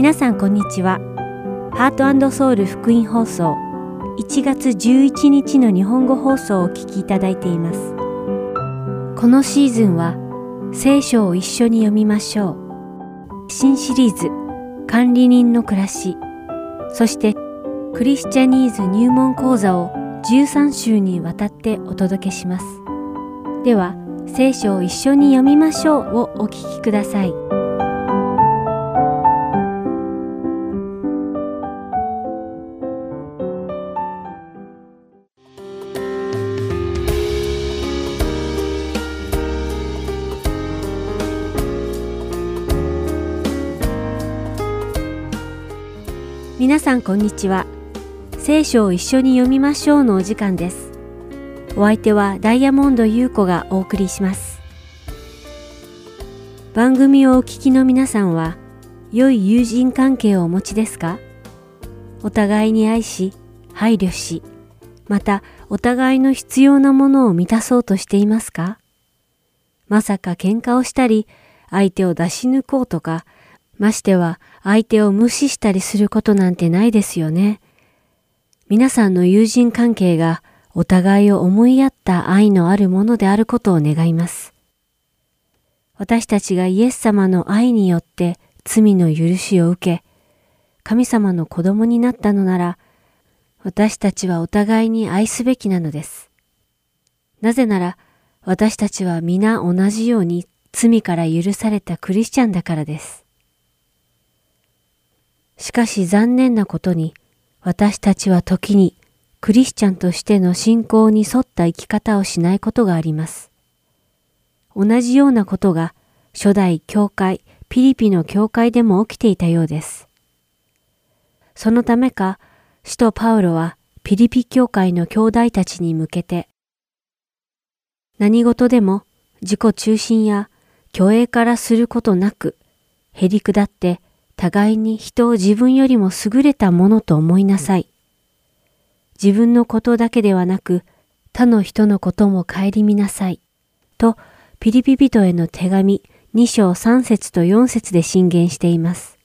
皆さんこんにちは。ハートソウル福音放送1月11日の日本語放送をお聞きいただいています。このシーズンは聖書を一緒に読みましょう。新シリーズ管理人の暮らし、そしてクリスチャニーズ入門講座を13週にわたってお届けします。では、聖書を一緒に読みましょうをお聞きください。さんこんにちは。聖書を一緒に読みましょうのお時間です。お相手はダイヤモンド優子がお送りします。番組をお聞きの皆さんは、良い友人関係をお持ちですか？お互いに愛し、配慮し、またお互いの必要なものを満たそうとしていますか？まさか喧嘩をしたり、相手を出し抜こうとか、ましては相手を無視したりすることなんてないですよね。皆さんの友人関係がお互いを思いやった愛のあるものであることを願います。私たちがイエス様の愛によって罪の許しを受け、神様の子供になったのなら、私たちはお互いに愛すべきなのです。なぜなら、私たちは皆同じように罪から許されたクリスチャンだからです。しかし残念なことに、私たちは時にクリスチャンとしての信仰に沿った生き方をしないことがあります。同じようなことが初代教会ピリピの教会でも起きていたようです。そのためか、使徒パウロはピリピ教会の兄弟たちに向けて、何事でも自己中心や虚栄からすることなく、へりくだって互いに人を自分よりも優れたものと思いなさい。自分のことだけではなく、他の人のことも顧みなさい。と、ピリピ人への手紙2章3節と4節で進言しています。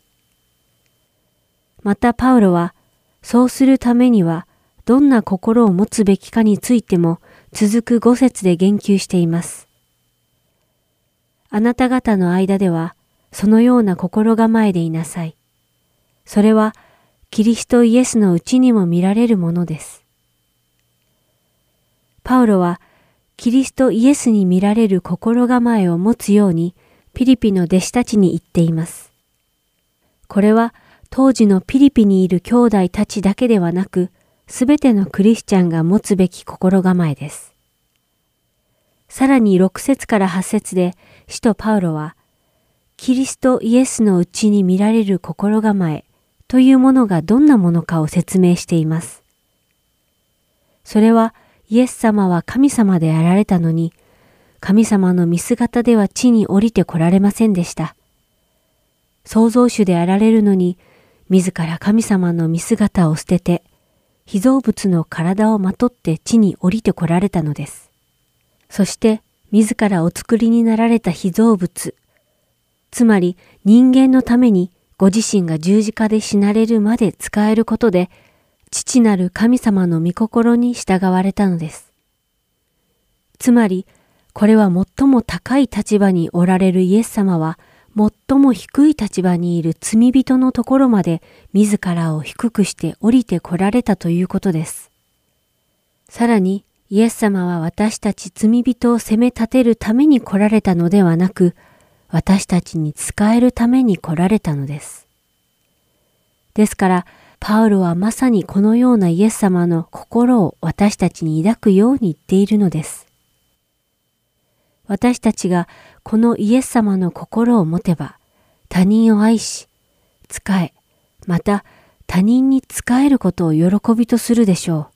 またパウロは、そうするためには、どんな心を持つべきかについても続く5節で言及しています。あなた方の間では、そのような心構えでいなさい。それは、キリストイエスのうちにも見られるものです。パウロは、キリストイエスに見られる心構えを持つように、ピリピの弟子たちに言っています。これは、当時のピリピにいる兄弟たちだけではなく、すべてのクリスチャンが持つべき心構えです。さらに6節から8節で、使徒パウロは、キリストイエスのうちに見られる心構えというものがどんなものかを説明しています。それはイエス様は神様であられたのに、神様の見姿では地に降りてこられませんでした。創造主であられるのに、自ら神様の見姿を捨てて、被造物の体をまとって地に降りてこられたのです。そして、自らお作りになられた被造物、つまり人間のためにご自身が十字架で死なれるまで使えることで、父なる神様の御心に従われたのです。つまり、これは最も高い立場におられるイエス様は、最も低い立場にいる罪人のところまで自らを低くして降りてこられたということです。さらに、イエス様は私たち罪人を責め立てるために来られたのではなく、私たちに使えるために来られたのです。ですから、パウロはまさにこのようなイエス様の心を私たちに抱くように言っているのです。私たちがこのイエス様の心を持てば、他人を愛し、仕え、また他人に仕えることを喜びとするでしょう。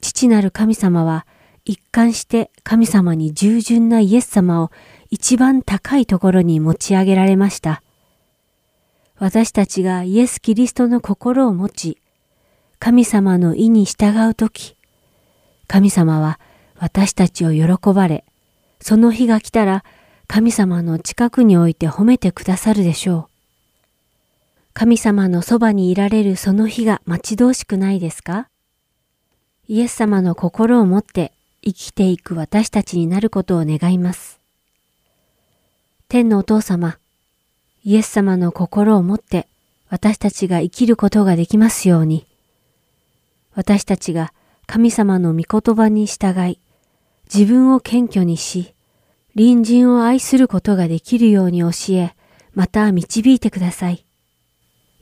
父なる神様は一貫して神様に従順なイエス様を一番高いところに持ち上げられました。私たちがイエス・キリストの心を持ち、神様の意に従うとき、神様は私たちを喜ばれ、その日が来たら神様の近くにおいて褒めてくださるでしょう。神様のそばにいられるその日が待ち遠しくないですか？イエス様の心を持って生きていく私たちになることを願います。天のお父様、イエス様の心を持って私たちが生きることができますように、私たちが神様の御言葉に従い、自分を謙虚にし、隣人を愛することができるように教え、また導いてください。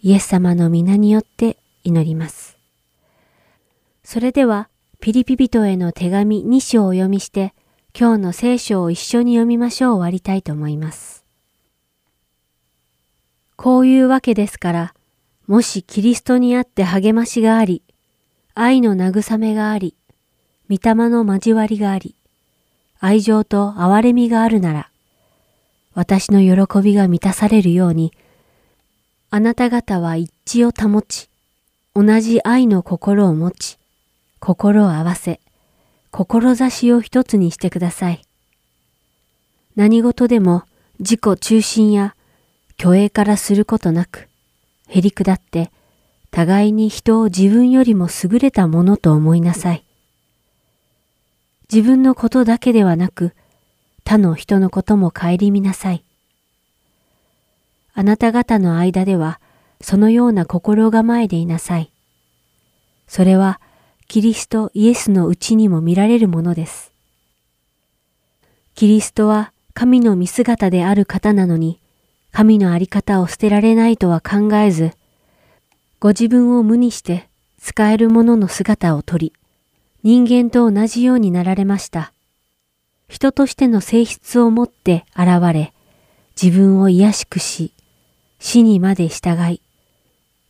イエス様の皆によって祈ります。それでは、ピリピ人への手紙2章をお読みして、今日の聖書を一緒に読みましょう終わりたいと思います。こういうわけですから、もしキリストにあって励ましがあり、愛の慰めがあり、御霊の交わりがあり、愛情と憐れみがあるなら、私の喜びが満たされるように、あなた方は一致を保ち、同じ愛の心を持ち、心を合わせ、志を一つにしてください。何事でも自己中心や虚栄からすることなく、へりくだって互いに人を自分よりも優れたものと思いなさい。自分のことだけではなく、他の人のことも顧みなさい。あなた方の間では、そのような心構えでいなさい。それは、キリストイエスのうちにも見られるものです。キリストは神の見姿である方なのに、神のあり方を捨てられないとは考えず、ご自分を無にして使えるものの姿をとり、人間と同じようになられました。人としての性質を持って現れ、自分を癒しくし、死にまで従い、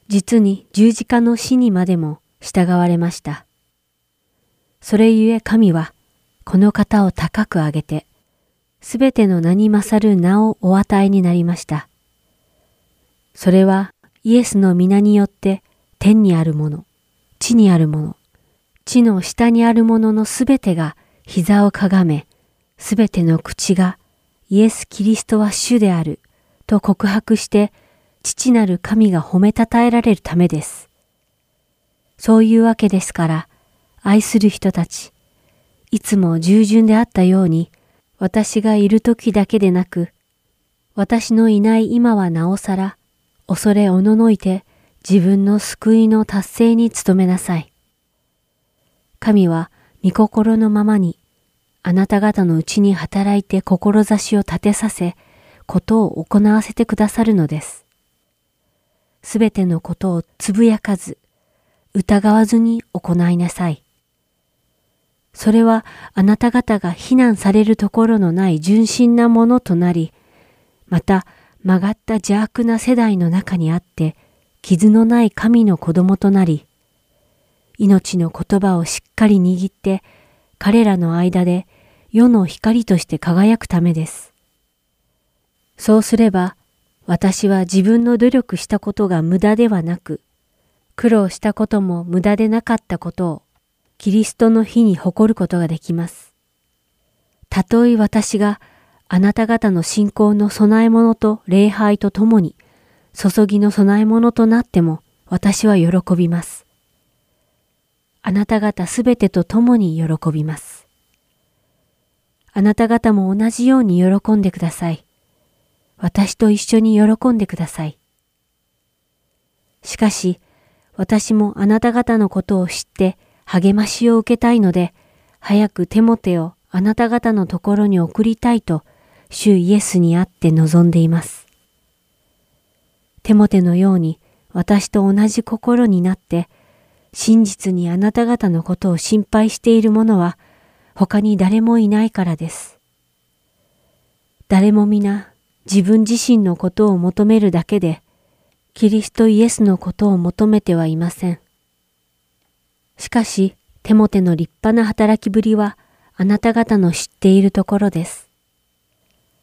実に十字架の死にまでも従われました。それゆえ神は、この方を高く上げて、すべての名に勝る名をお与えになりました。それはイエスの皆によって天にあるもの、地にあるもの、地の下にあるもののすべてが膝をかがめ、すべての口がイエス・キリストは主であると告白して父なる神が褒めたたえられるためです。そういうわけですから、愛する人たち、いつも従順であったように、私がいる時だけでなく、私のいない今はなおさら、恐れおののいて自分の救いの達成に努めなさい。神は御心のままにあなた方のうちに働いて志を立てさせ、ことを行わせてくださるのです。すべてのことをつぶやかず、疑わずに行いなさい。それはあなた方が非難されるところのない純真なものとなり、また曲がった邪悪な世代の中にあって、傷のない神の子供となり、命の言葉をしっかり握って、彼らの間で世の光として輝くためです。そうすれば、私は自分の努力したことが無駄ではなく、苦労したことも無駄でなかったことを、キリストの日に誇ることができます。たとえ私があなた方の信仰の備え物と礼拝とともに、注ぎの備え物となっても私は喜びます。あなた方すべてと共に喜びます。あなた方も同じように喜んでください。私と一緒に喜んでください。しかし、私もあなた方のことを知って励ましを受けたいので、早くテモテをあなた方のところに送りたいと主イエスにあって望んでいます。テモテのように私と同じ心になって真実にあなた方のことを心配している者は他に誰もいないからです。誰も皆自分自身のことを求めるだけでキリストイエスのことを求めてはいません。しかし、テモテの立派な働きぶりはあなた方の知っているところです。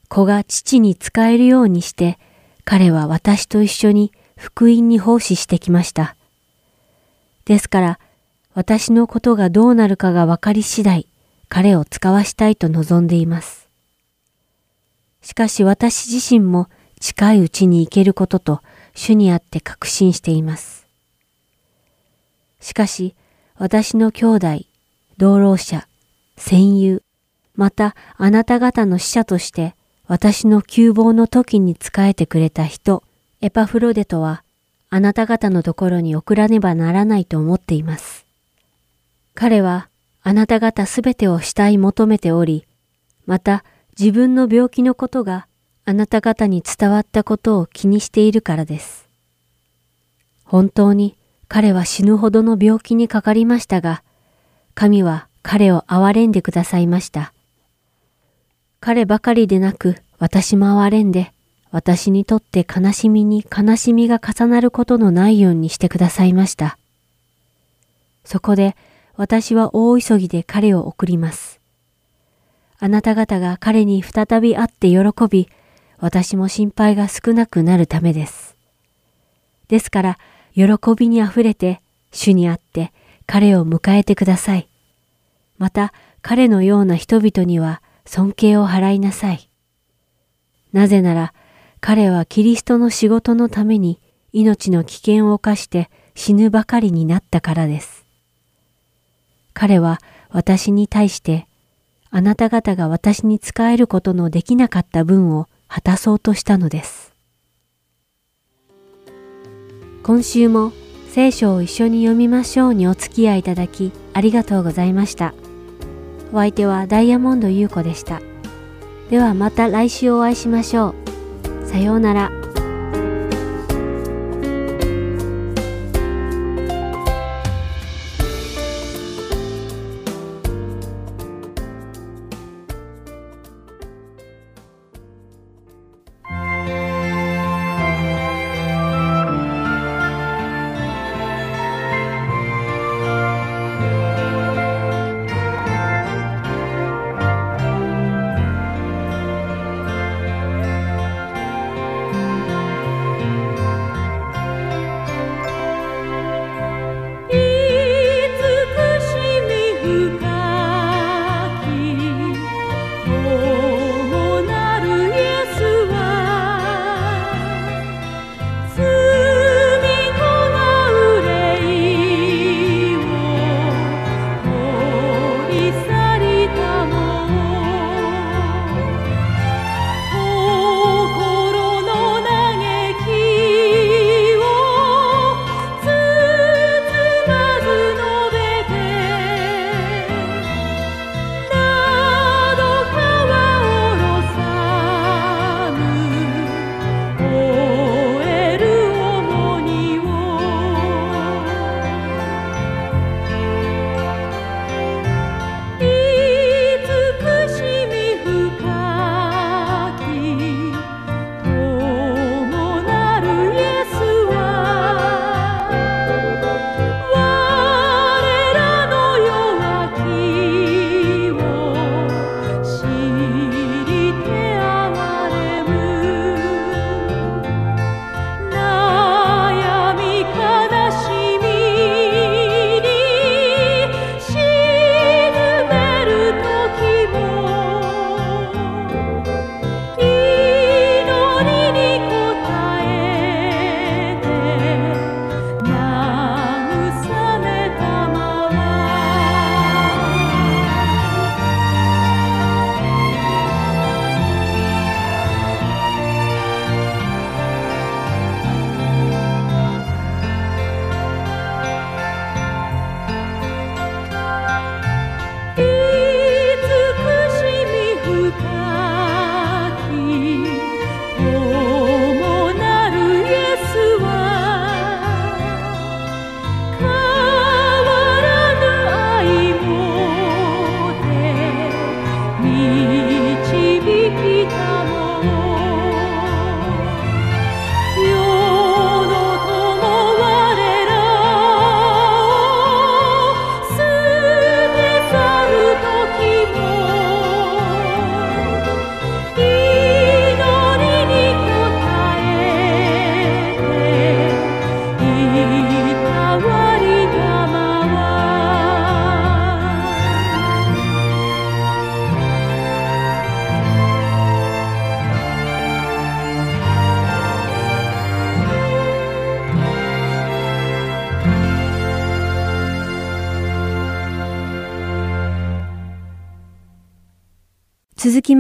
子が父に仕えるようにして、彼は私と一緒に福音に奉仕してきました。ですから、私のことがどうなるかが分かり次第、彼を使わしたいと望んでいます。しかし私自身も近いうちに行けることと主にあって確信しています。しかし、私の兄弟、同労者、戦友、またあなた方の使者として私の窮乏の時に仕えてくれた人、エパフロデトはあなた方のところに送らねばならないと思っています。彼はあなた方すべてを慕い求めており、また自分の病気のことがあなた方に伝わったことを気にしているからです。本当に彼は死ぬほどの病気にかかりましたが、神は彼を憐れんでくださいました。彼ばかりでなく私も憐れんで、私にとって悲しみに悲しみが重なることのないようにしてくださいました。そこで私は大急ぎで彼を送ります。あなた方が彼に再び会って喜び、私も心配が少なくなるためです。ですから、喜びにあふれて、主に会って彼を迎えてください。また、彼のような人々には尊敬を払いなさい。なぜなら、彼はキリストの仕事のために命の危険を冒して死ぬばかりになったからです。彼は私に対して、あなた方が私に仕えることのできなかった分を果たそうとしたのです。今週も聖書を一緒に読みましょうにお付き合いいただきありがとうございました。お相手はダイヤモンド優子でした。ではまた来週お会いしましょう。さようなら。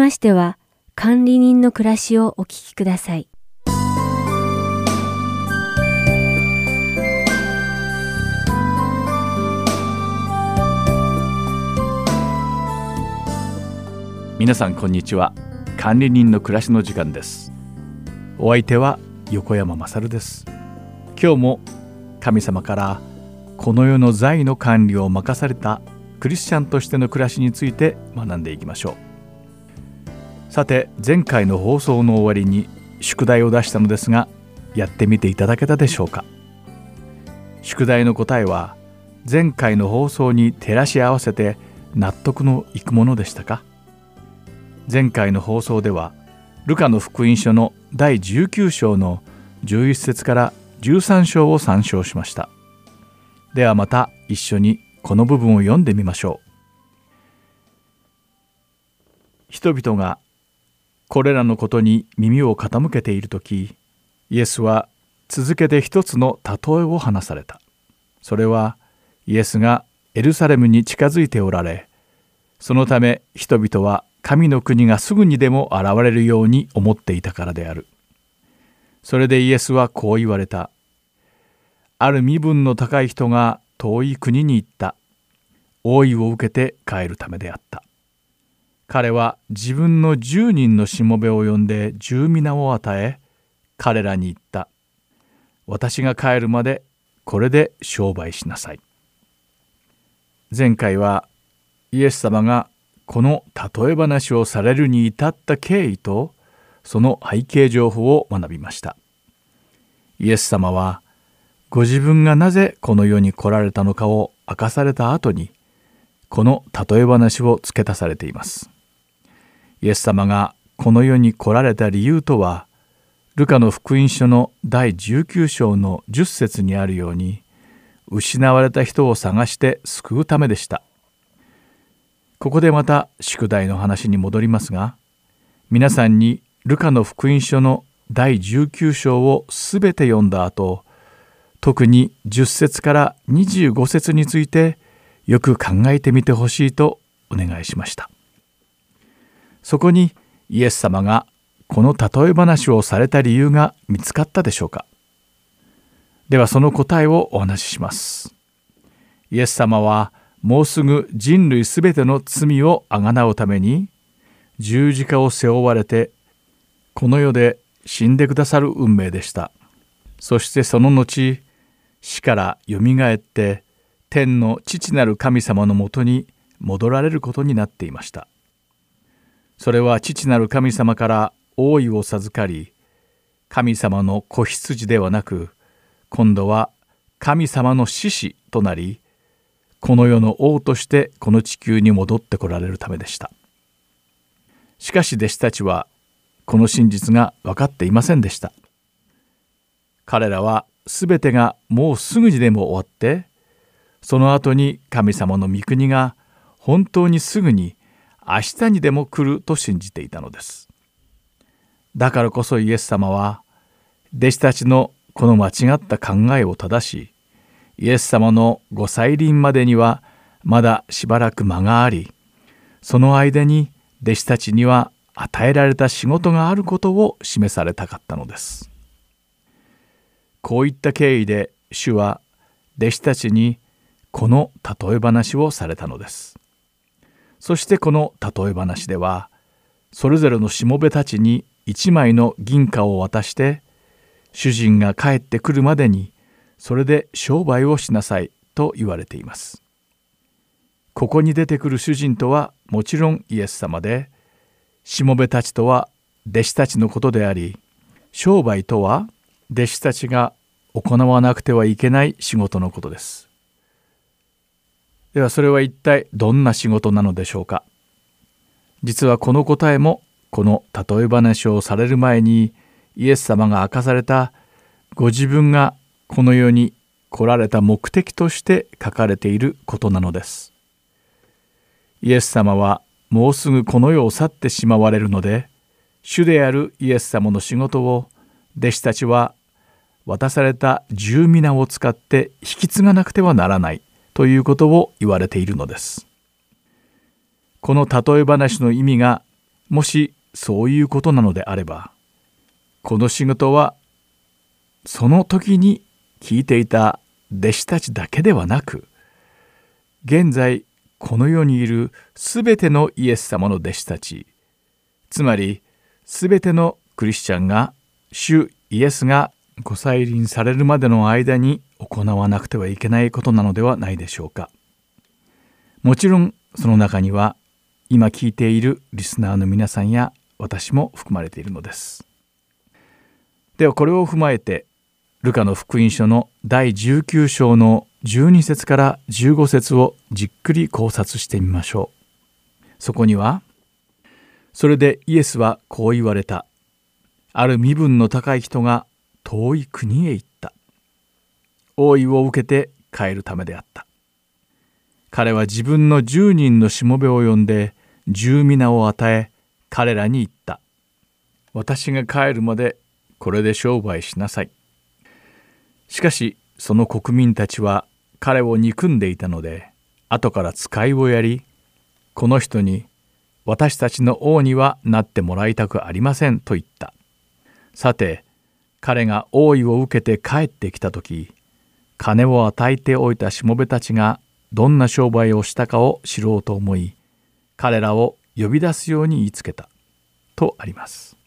ましては、管理人の暮らしをお聞きください。皆さんこんにちは。管理人の暮らしの時間です。お相手は横山まさるです。今日も神様からこの世の財の管理を任されたクリスチャンとしての暮らしについて学んでいきましょう。さて前回の放送の終わりに宿題を出したのですがやってみていただけたでしょうか？宿題の答えは前回の放送に照らし合わせて納得のいくものでしたか？前回の放送ではルカの福音書の第19章の11節から13章を参照しました。ではまた一緒にこの部分を読んでみましょう。人々がこれらのことに耳を傾けている時イエスは続けて一つの例えを話されたそれはイエスがエルサレムに近づいておられそのため人々は神の国がすぐにでも現れるように思っていたからである。それでイエスはこう言われた。ある身分の高い人が遠い国に行った。王位を受けて帰るためであった。彼は自分の十人のしもべを呼んで十皆を与え、彼らに言った。私が帰るまでこれで商売しなさい。前回はイエス様がこの例え話をされるに至った経緯とその背景情報を学びましたイエス様はご自分がなぜこの世に来られたのかを明かされた後にこの例え話を付け足されていますイエス様がこの世に来られた理由とはルカの福音書の第19章の10節にあるように失われた人を探して救うためでした。ここでまた宿題の話に戻りますが皆さんにルカの福音書の第19章をすべて読んだ後特に10節から25節についてよく考えてみてほしいとお願いしました。そこにイエス様がこの例え話をされた理由が見つかったでしょうか？ではその答えをお話しします。イエス様はもうすぐ人類すべての罪をあがなうために十字架を背負われてこの世で死んでくださる運命でした。そしてその後死からよみがえって天の父なる神様のもとに戻られることになっていました。それは父なる神様から王位を授かり神様の子羊ではなく今度は神様の獅子となりこの世の王としてこの地球に戻ってこられるためでした。しかし弟子たちはこの真実が分かっていませんでした。彼らは全てがもうすぐにでも終わってその後に神様の御国が本当にすぐに明日にでも来ると信じていたのですだからこそイエス様は弟子たちのこの間違った考えを正しイエス様のご再臨までにはまだしばらく間がありその間に弟子たちには与えられた仕事があることを示されたかったのです。こういった経緯で主は弟子たちにこの例え話をされたのです。そしてこの例え話ではそれぞれのしもべたちに一枚の銀貨を渡して主人が帰ってくるまでにそれで商売をしなさいと言われています。ここに出てくる主人とはもちろんイエス様で、しもべたちとは弟子たちのことであり、商売とは弟子たちが行わなくてはいけない仕事のことです。ではそれは一体どんな仕事なのでしょうか？実はこの答えもこの例え話をされる前にイエス様が明かされたご自分がこの世に来られた目的として書かれていることなのです。イエス様はもうすぐこの世を去ってしまわれるので主であるイエス様の仕事を弟子たちは渡された十皆を使って引き継がなくてはならないということを言われているのです。この例え話の意味がもしそういうことなのであればこの仕事はその時に聞いていた弟子たちだけではなく現在この世にいるすべてのイエス様の弟子たちつまりすべてのクリスチャンが主イエスがご再臨されるまでの間に行わなくてはいけないことなのではないでしょうか。もちろんその中には今聞いているリスナーの皆さんや私も含まれているのです。ではこれを踏まえてルカの福音書の第19章の12節から15節をじっくり考察してみましょう。そこにはそれでイエスはこう言われた。ある身分の高い人が遠い国へ行った。王位を受けて帰るためであった。彼は自分の10人のしもべを呼んで十皆を与え彼らに言った。私が帰るまでこれで商売しなさい。しかしその国民たちは彼を憎んでいたので後から使いをやりこの人に私たちの王にはなってもらいたくありませんと言った。さて彼が王位を受けて帰ってきた時金を与えておいたしもべたちがどんな商売をしたかを知ろうと思い彼らを呼び出すように言いつけたとあります。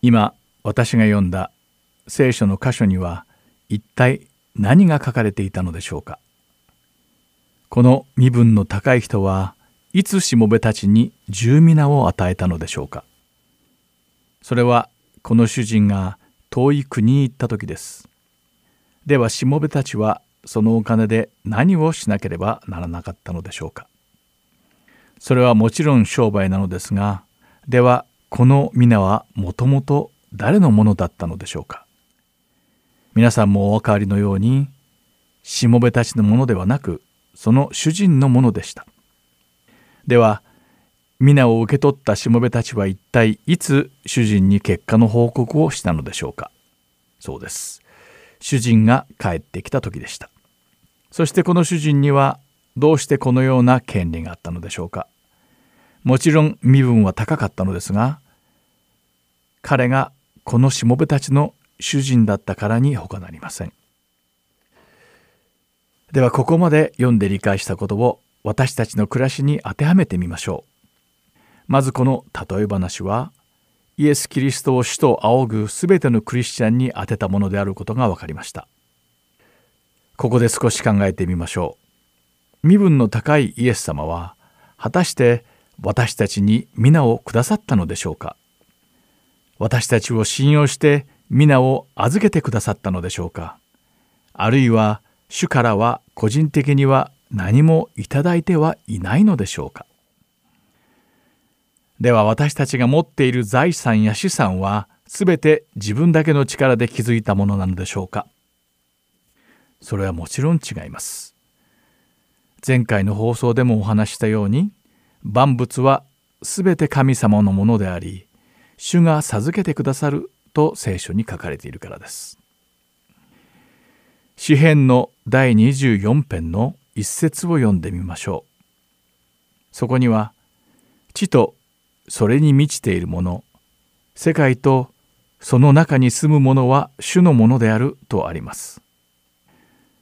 今私が読んだ聖書の箇所には一体何が書かれていたのでしょうか。この身分の高い人はいつしもべたちに十皆を与えたのでしょうか。それはこの主人が遠い国に行った時です。ではしもべたちはそのお金で何をしなければならなかったのでしょうか。それはもちろん商売なのですがではこの皆はもともと誰のものだったのでしょうか。皆さんもお分かりのようにしもべたちのものではなくその主人のものでした。では皆を受け取ったしもべたちは一体いつ主人に結果の報告をしたのでしょうか？そうです。主人が帰ってきた時でした。そしてこの主人にはどうしてこのような権利があったのでしょうか？もちろん身分は高かったのですが彼がこのしもべたちの主人だったからに他なりません。ではここまで読んで理解したことを私たちの暮らしに当てはめてみましょう。まずこの例え話はイエス・キリストを主と仰ぐすべてのクリスチャンに当てたものであることが分かりました。ここで少し考えてみましょう。身分の高いイエス様は果たして私たちに皆をくださったのでしょうか？私たちを信用して皆を預けてくださったのでしょうか？あるいは主からは個人的には何もいただいてはいないのでしょうか？では私たちが持っている財産や資産は全て自分だけの力で築いたものなのでしょうか？それはもちろん違います。前回の放送でもお話したように万物はすべて神様のものであり主が授けてくださると聖書に書かれているからです。詩編の第24編の一節を読んでみましょう。そこには地とそれに満ちているもの世界とその中に住むものは主のものであるとあります。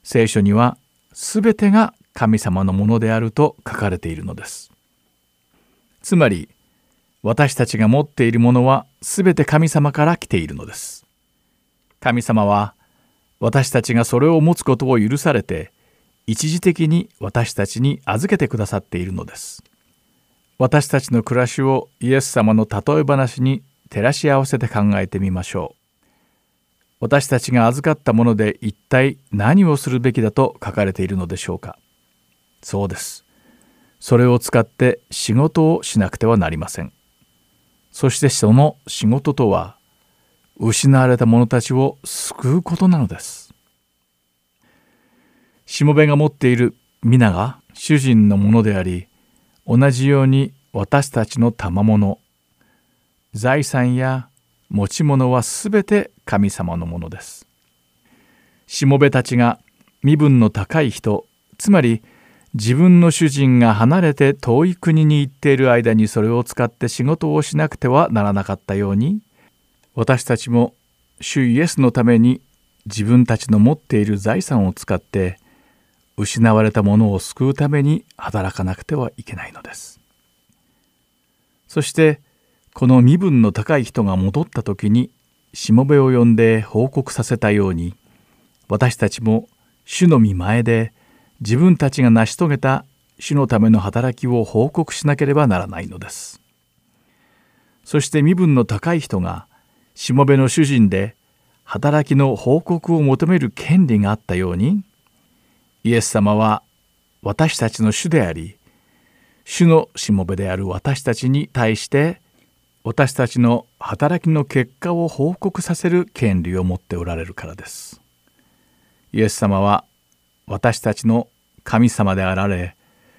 聖書には全てが神様のものであると書かれているのです。つまり私たちが持っているものは全て神様から来ているのです。神様は私たちがそれを持つことを許されて一時的に私たちに預けてくださっているのです。私たちの暮らしをイエス様の例え話に照らし合わせて考えてみましょう。私たちが預かったもので一体何をするべきだと書かれているのでしょうか。そうです。それを使って仕事をしなくてはなりません。そしてその仕事とは失われた者たちを救うことなのです。しもべが持っている皆が主人のものであり同じように私たちの賜物財産や持ち物はすべて神様のものです。しもべたちが身分の高い人つまり自分の主人が離れて遠い国に行っている間にそれを使って仕事をしなくてはならなかったように私たちも主イエスのために自分たちの持っている財産を使って失われたものを救うために働かなくてはいけないのです。そしてこの身分の高い人が戻った時にしもべを呼んで報告させたように私たちも主の御前で自分たちが成し遂げた主のための働きを報告しなければならないのです。そして身分の高い人がしもべの主人で働きの報告を求める権利があったようにイエス様は私たちの主であり主のしもべである私たちに対して私たちの働きの結果を報告させる権利を持っておられるからです。イエス様は私たちの神様であられ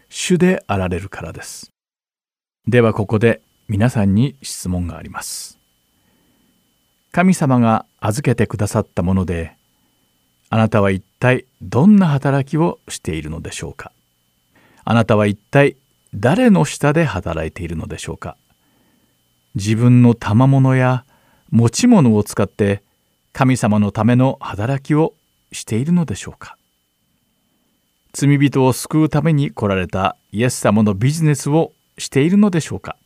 主であられるからです。ではここで皆さんに質問があります。神様が預けてくださったものであなたは一体どんな働きをしているのでしょうか？あなたは一体誰の下で働いているのでしょうか？自分の賜物や持ち物を使って神様のための働きをしているのでしょうか？罪人を救うために来られたイエス様のビジネスをしているのでしょうか？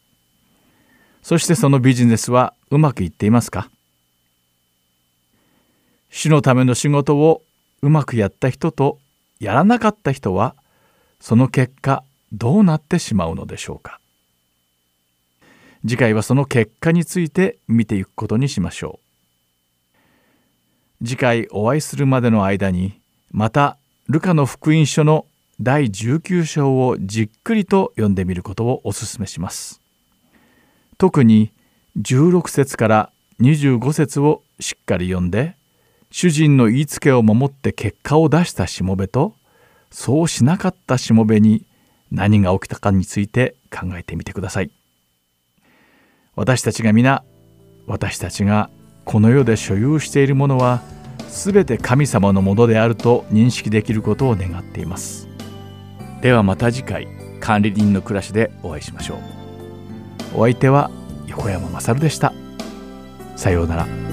そしてそのビジネスはうまくいっていますか？主のための仕事をうまくやった人とやらなかった人はその結果どうなってしまうのでしょうか。次回はその結果について見ていくことにしましょう。次回お会いするまでの間にまたルカの福音書の第19章をじっくりと読んでみることをお勧めします。特に16節から25節をしっかり読んで主人の言いつけを守って結果を出したしもべとそうしなかったしもべに何が起きたかについて考えてみてください。私たちが皆私たちがこの世で所有しているものは全て神様のものであると認識できることを願っています。ではまた次回管理人の暮らしでお会いしましょう。お相手は横山勝でした。さようなら。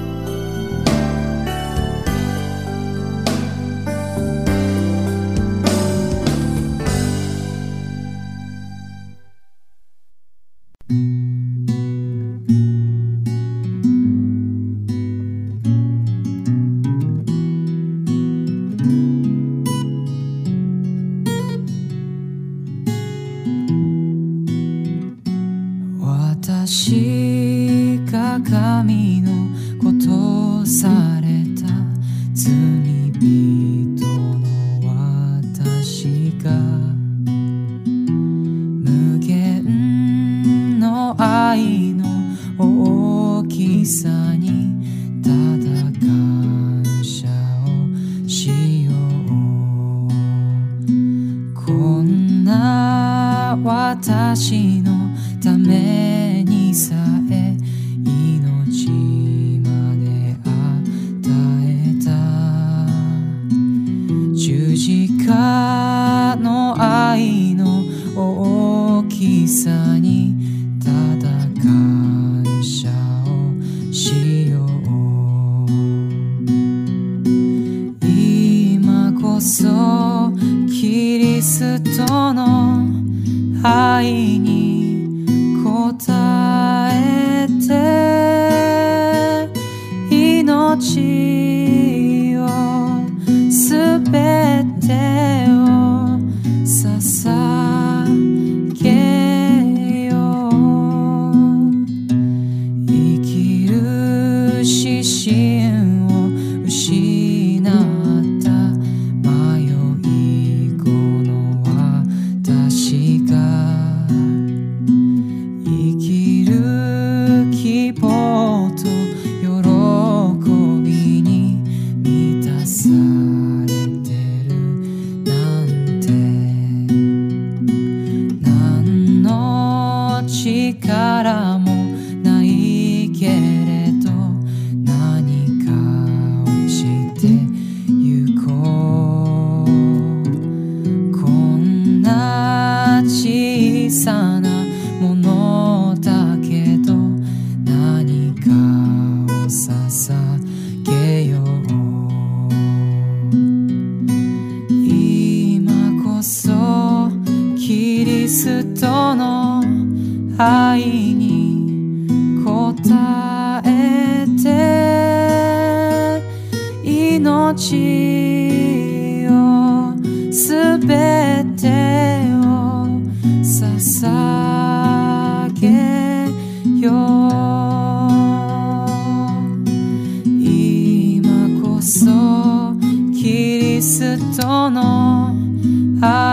しよう。今こそキリストの愛にに答えて命をすべてを捧げよう今こそキリストの愛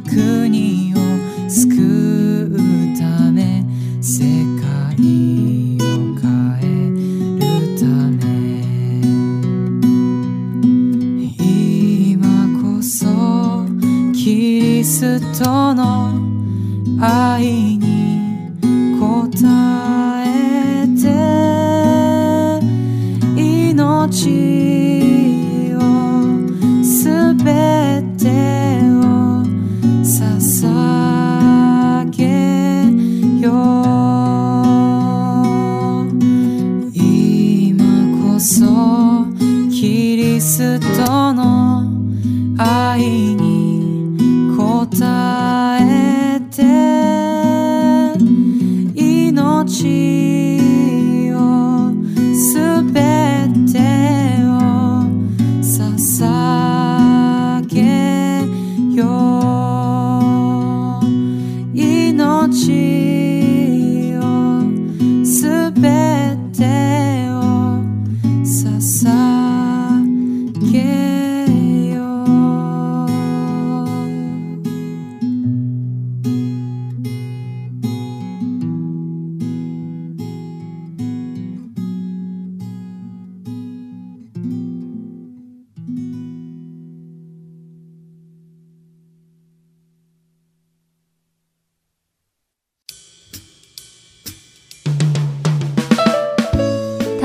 国を救う。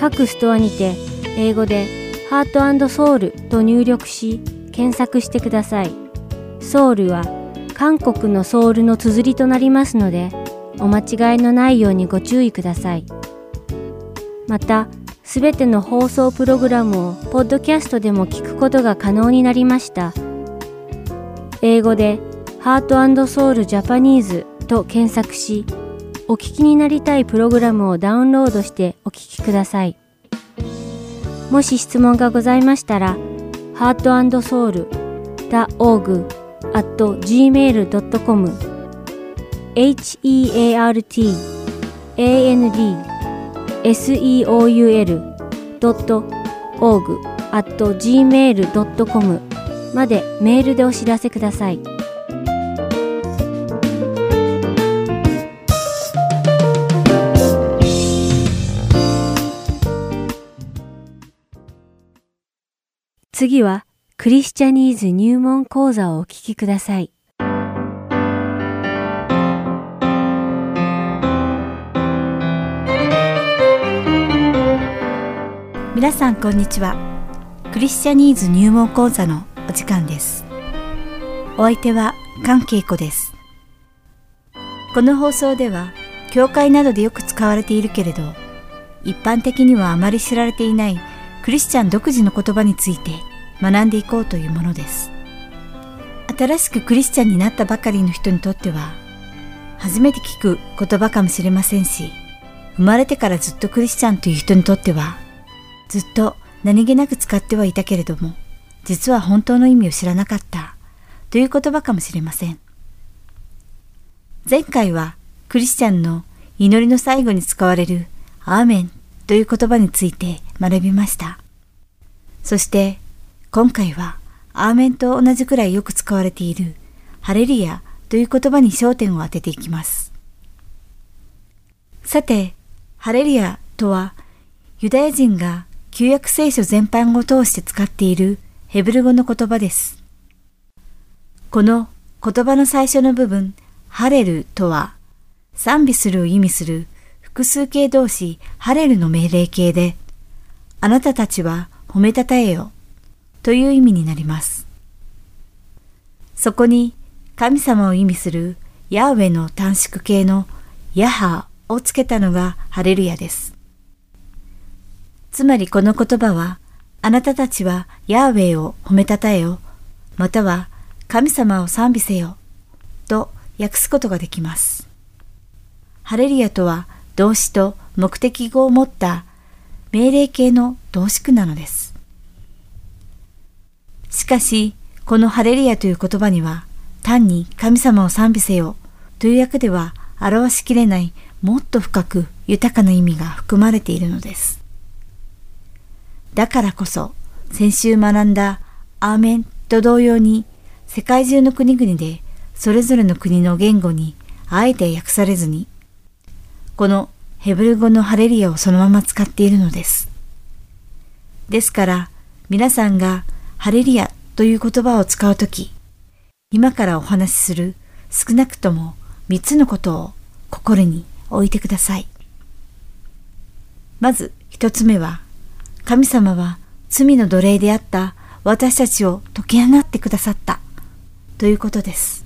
各ストアにて英語で「ハートソウル」と入力し検索してください。ソウルは韓国のソウルの綴りとなりますのでお間違いのないようにご注意ください。また、すべての放送プログラムをポッドキャストでも聞くことが可能になりました。英語で「ハートソウルジャパニーズ」と検索しお聞きになりたいプログラムをダウンロードしてお聞きください。もし質問がございましたら、heartandsoul.org at gmail.com heartandseoul.org at gmail.com までメールでお知らせください。次はクリスチャニーズ入門講座をお聞きください。皆さんこんにちは。クリスチャニーズ入門講座のお時間です。お相手は関恵子です。この放送では教会などでよく使われているけれど、一般的にはあまり知られていないクリスチャン独自の言葉について学んでいこうというものです。新しくクリスチャンになったばかりの人にとっては、初めて聞く言葉かもしれませんし、生まれてからずっとクリスチャンという人にとっては、ずっと何気なく使ってはいたけれども、実は本当の意味を知らなかったという言葉かもしれません。前回はクリスチャンの祈りの最後に使われるアーメンという言葉について学びました。そして今回はアーメンと同じくらいよく使われているハレリアという言葉に焦点を当てていきます。さて、ハレリアとはユダヤ人が旧約聖書全般を通して使っているヘブル語の言葉です。この言葉の最初の部分、ハレルとは、賛美するを意味する複数形動詞ハレルの命令形で、あなたたちは褒めたたえよという意味になります。そこに神様を意味するヤーウェの短縮形のヤハーをつけたのがハレルヤです。つまりこの言葉はあなたたちはヤーウェイを褒めたたえよ、または神様を賛美せよ、と訳すことができます。ハレリアとは動詞と目的語を持った命令形の動詞句なのです。しかし、このハレリアという言葉には、単に神様を賛美せよという訳では表しきれないもっと深く豊かな意味が含まれているのです。だからこそ、先週学んだアーメンと同様に、世界中の国々でそれぞれの国の言語にあえて訳されずに、このヘブル語のハレリアをそのまま使っているのです。ですから、皆さんがハレリアという言葉を使うとき、今からお話しする少なくとも三つのことを心に置いてください。まず一つ目は、神様は罪の奴隷であった私たちを解き放ってくださったということです。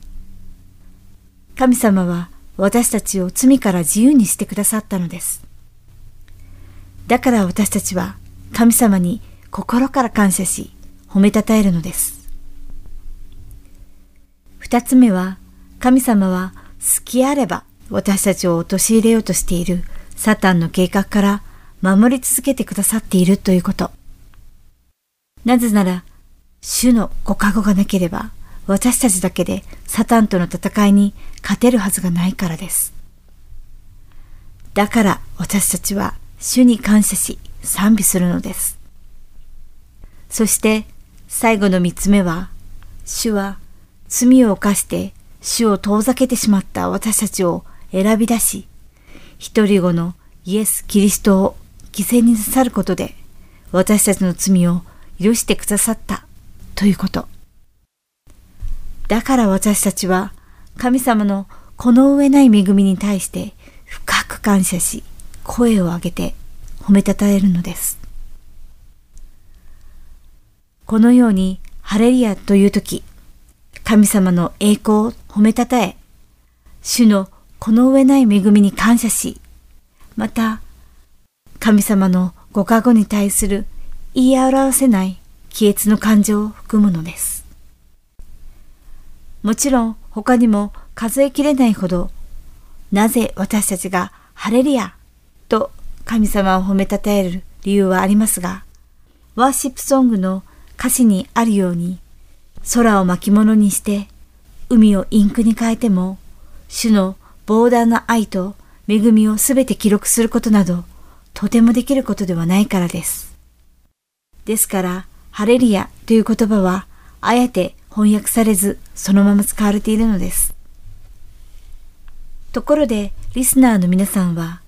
神様は私たちを罪から自由にしてくださったのです。だから私たちは神様に心から感謝し褒めたたえるのです。二つ目は神様は好きあれば私たちを陥れようとしているサタンの計画から守り続けてくださっているということ。なぜなら、主のご加護がなければ、私たちだけでサタンとの戦いに勝てるはずがないからです。だから私たちは主に感謝し賛美するのです。そして最後の三つ目は、主は罪を犯して主を遠ざけてしまった私たちを選び出し、一人子のイエス・キリストを犠牲になさることで私たちの罪を許してくださったということ。だから私たちは神様のこの上ない恵みに対して深く感謝し声を上げて褒めたたえるのです。このようにハレリアという時、神様の栄光を褒めたたえ、主のこの上ない恵みに感謝し、また神様のご加護に対する言い表せない気悦の感情を含むのです。もちろん他にも数えきれないほど、なぜ私たちがハレリアと神様を褒めたたえる理由はありますが、ワーシップソングの歌詞にあるように、空を巻物にして、海をインクに変えても、主の膨大な愛と恵みをすべて記録することなど、とてもできることではないからです。ですから、ハレリアという言葉は、あえて翻訳されず、そのまま使われているのです。ところで、リスナーの皆さんは、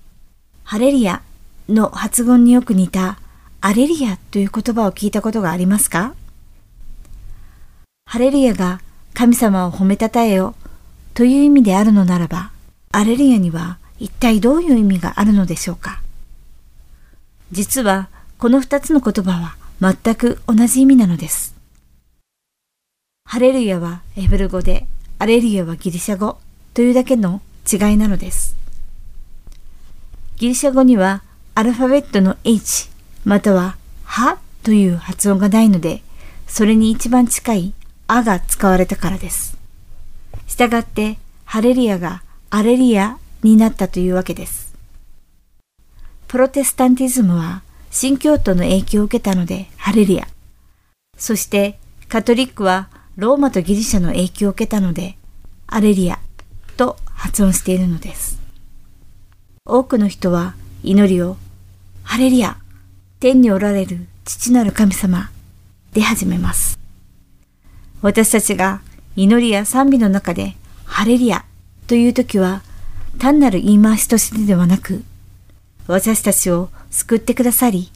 ハレリアの発音によく似たアレリアという言葉を聞いたことがありますか？ハレリアが神様を褒めたたえよという意味であるのならば、アレリアには一体どういう意味があるのでしょうか？実はこの二つの言葉は全く同じ意味なのです。ハレルヤはエブル語で、アレルヤはギリシャ語というだけの違いなのです。ギリシャ語にはアルファベットの H またははという発音がないので、それに一番近いあが使われたからです。したがって、ハレリアがアレリアになったというわけです。プロテスタンティズムは新教徒の影響を受けたのでハレリア。そしてカトリックはローマとギリシャの影響を受けたのでアレリアと発音しているのです。多くの人は祈りをハレリア、天におられる父なる神様で始めます。私たちが祈りや賛美の中でハレリアという時は単なる言い回しとしてではなく私たちを救ってくださり、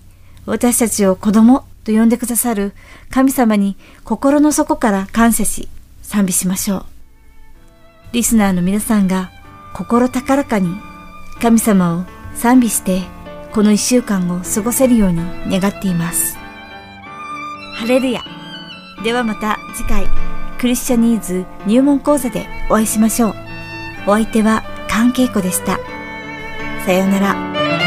私たちを子供と呼んでくださる神様に心の底から感謝し、賛美しましょう。リスナーの皆さんが心高らかに神様を賛美してこの一週間を過ごせるように願っています。ハレルヤではまた次回クリスチャニーズ入門講座でお会いしましょう。お相手は関係子でした。さようなら。